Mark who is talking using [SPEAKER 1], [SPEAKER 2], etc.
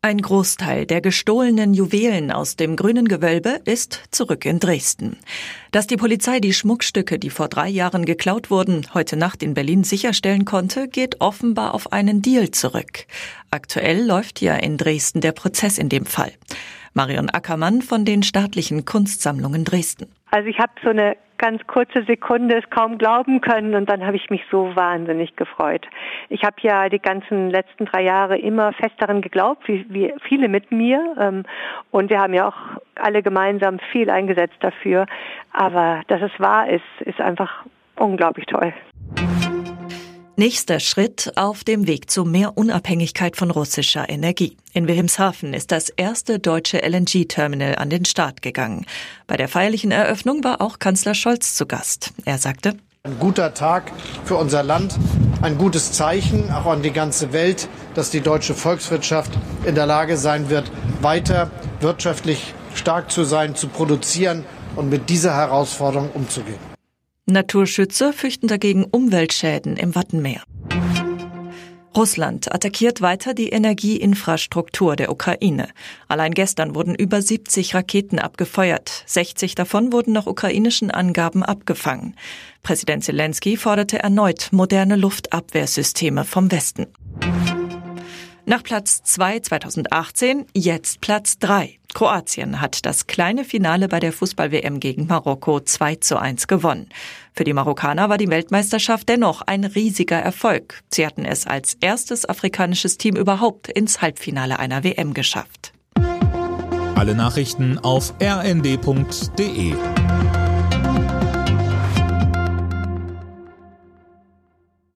[SPEAKER 1] Ein Großteil der gestohlenen Juwelen aus dem grünen Gewölbe ist zurück in Dresden. Dass die Polizei die Schmuckstücke, die vor drei Jahren geklaut wurden, heute Nacht in Berlin sicherstellen konnte, geht offenbar auf einen Deal zurück. Aktuell läuft ja in Dresden der Prozess in dem Fall. Marion Ackermann von den staatlichen Kunstsammlungen Dresden.
[SPEAKER 2] Also ich habe so eine ganz kurze Sekunde es kaum glauben können und dann habe ich mich so wahnsinnig gefreut. Ich habe ja die ganzen letzten drei Jahre immer fest daran geglaubt, wie, wie viele mit mir ähm, und wir haben ja auch alle gemeinsam viel eingesetzt dafür. Aber dass es wahr ist, ist einfach unglaublich toll.
[SPEAKER 1] Nächster Schritt auf dem Weg zu mehr Unabhängigkeit von russischer Energie. In Wilhelmshaven ist das erste deutsche LNG-Terminal an den Start gegangen. Bei der feierlichen Eröffnung war auch Kanzler Scholz zu Gast. Er sagte,
[SPEAKER 3] ein guter Tag für unser Land, ein gutes Zeichen auch an die ganze Welt, dass die deutsche Volkswirtschaft in der Lage sein wird, weiter wirtschaftlich stark zu sein, zu produzieren und mit dieser Herausforderung umzugehen.
[SPEAKER 1] Naturschützer fürchten dagegen Umweltschäden im Wattenmeer. Russland attackiert weiter die Energieinfrastruktur der Ukraine. Allein gestern wurden über 70 Raketen abgefeuert. 60 davon wurden nach ukrainischen Angaben abgefangen. Präsident Zelensky forderte erneut moderne Luftabwehrsysteme vom Westen. Nach Platz 2 2018 jetzt Platz 3. Kroatien hat das kleine Finale bei der Fußball-WM gegen Marokko 2 zu 1 gewonnen. Für die Marokkaner war die Weltmeisterschaft dennoch ein riesiger Erfolg. Sie hatten es als erstes afrikanisches Team überhaupt ins Halbfinale einer WM geschafft.
[SPEAKER 4] Alle Nachrichten auf rnd.de